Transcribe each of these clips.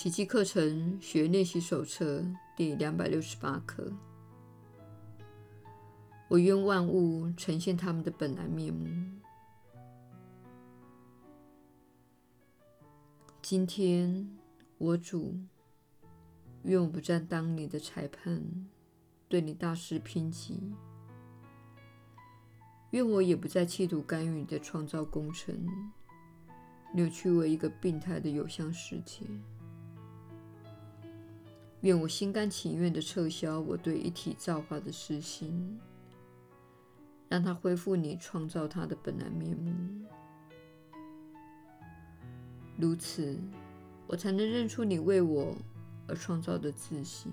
奇迹课程学练习手册第两百六十八课。我愿万物呈现他们的本来面目。今天，我主，愿我不再当你的裁判，对你大施抨击；愿我也不再企图干预你的创造工程，扭曲为一个病态的有相世界。愿我心甘情愿地撤销我对一体造化的私心，让它恢复你创造它的本来面目。如此，我才能认出你为我而创造的自性。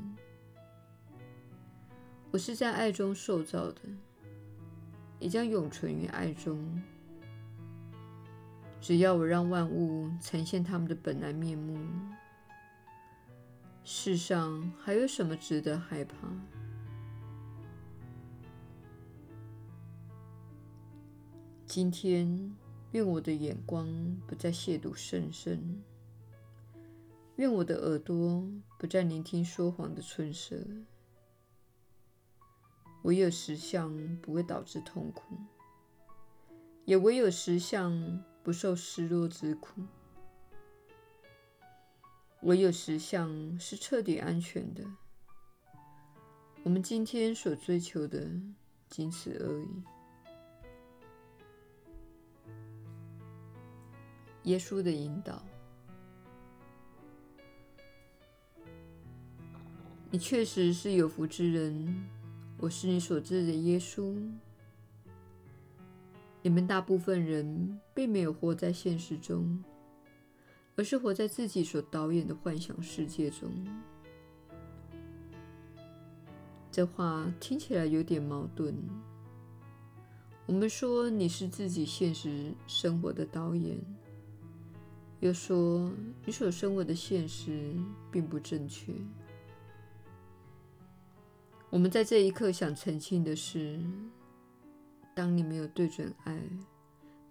我是在爱中受造的，也将永存于爱中。只要我让万物呈现它们的本来面目，世上还有什么值得害怕？今天。愿我的眼光不再亵渎圣圣，愿我的耳朵不再聆听说谎的唇舌。唯有实相不会导致痛苦，也唯有实相不受失落之苦。唯有实相是彻底安全的。我们今天所追求的，仅此而已。耶稣的引导，你确实是有福之人。我是你所知的耶稣。你们大部分人并没有活在现实中，而是活在自己所导演的幻想世界中。这话听起来有点矛盾。我们说你是自己现实生活的导演。又说，你所生活的现实并不正确。我们在这一刻想澄清的是：当你没有对准爱，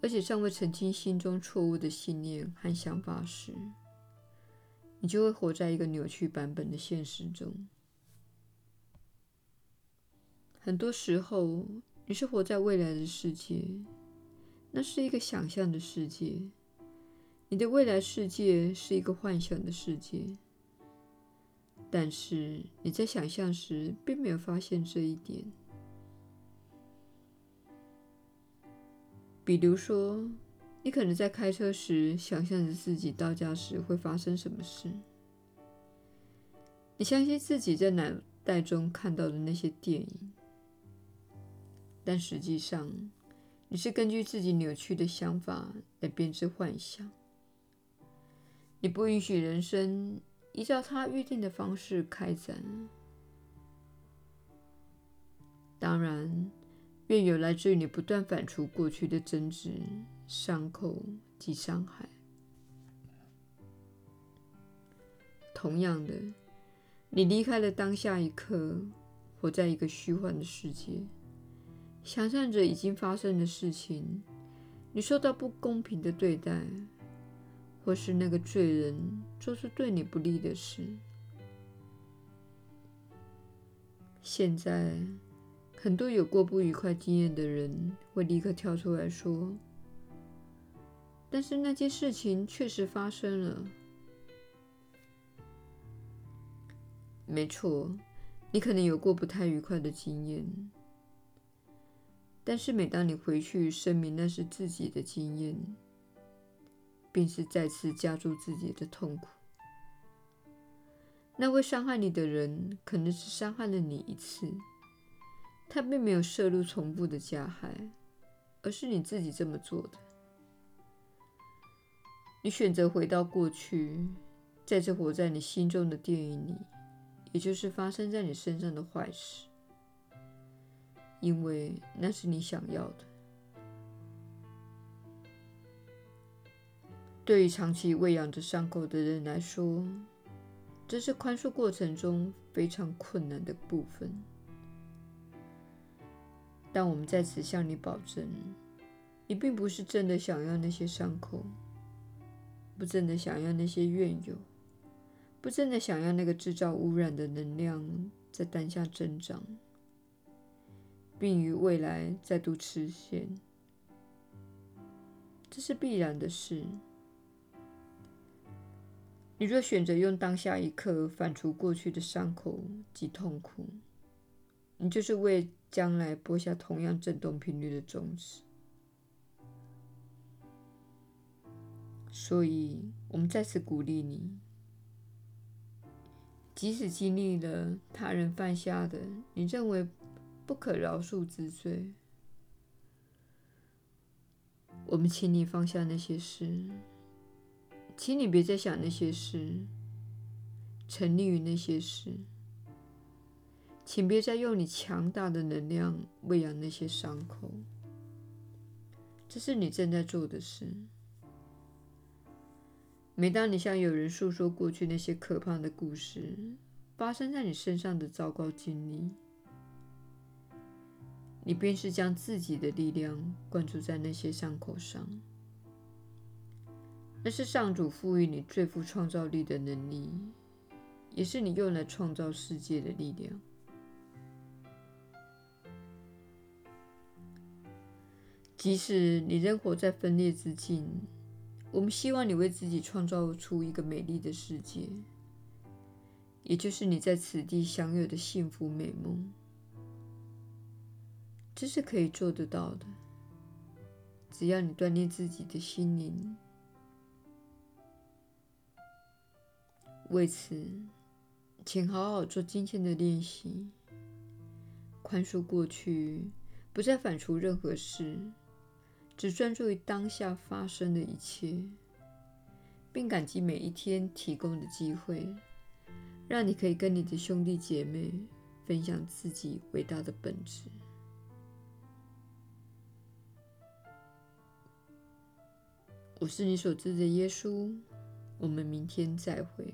而且尚未澄清心中错误的信念和想法时，你就会活在一个扭曲版本的现实中。很多时候，你是活在未来的世界，那是一个想象的世界。你的未来世界是一个幻想的世界，但是你在想象时并没有发现这一点。比如说，你可能在开车时想象着自己到家时会发生什么事，你相信自己在脑袋中看到的那些电影，但实际上你是根据自己扭曲的想法来编织幻想。你不允许人生依照他预定的方式开展。当然，愿有来自于你不断反刍过去的争执、伤口及伤害。同样的，你离开了当下一刻，活在一个虚幻的世界，想象着已经发生的事情，你受到不公平的对待。或是那个罪人做出对你不利的事。现在，很多有过不愉快经验的人会立刻跳出来说：“但是那件事情确实发生了。”没错，你可能有过不太愉快的经验，但是每当你回去声明那是自己的经验，便是再次加重自己的痛苦。那位伤害你的人可能只伤害了你一次，他并没有涉入重复的加害，而是你自己这么做的。你选择回到过去，再次活在你心中的电影里，也就是发生在你身上的坏事，因为那是你想要的。对于长期喂养着伤口的人来说，这是宽恕过程中非常困难的部分。但我们在此向你保证，你并不是真的想要那些伤口，不真的想要那些怨尤，不真的想要那个制造污染的能量在当下增长，并于未来再度出现，这是必然的事。你若选择用当下一刻反刍过去的伤口及痛苦，你就是为将来播下同样振动频率的种子。所以，我们再次鼓励你，即使经历了他人犯下的你认为不可饶恕之罪，我们请你放下那些事。请你别再想那些事，沉溺于那些事。请别再用你强大的能量喂养那些伤口。这是你正在做的事。每当你向有人诉说过去那些可怕的故事，发生在你身上的糟糕经历，你便是将自己的力量灌注在那些伤口上。那是上主赋予你最富创造力的能力，也是你用来创造世界的力量。即使你仍活在分裂之境，我们希望你为自己创造出一个美丽的世界，也就是你在此地享有的幸福美梦。这是可以做得到的，只要你锻炼自己的心灵。为此，请好好做今天的练习，宽恕过去，不再反刍任何事，只专注于当下发生的一切，并感激每一天提供的机会，让你可以跟你的兄弟姐妹分享自己伟大的本质。我是你所知的耶稣，我们明天再会。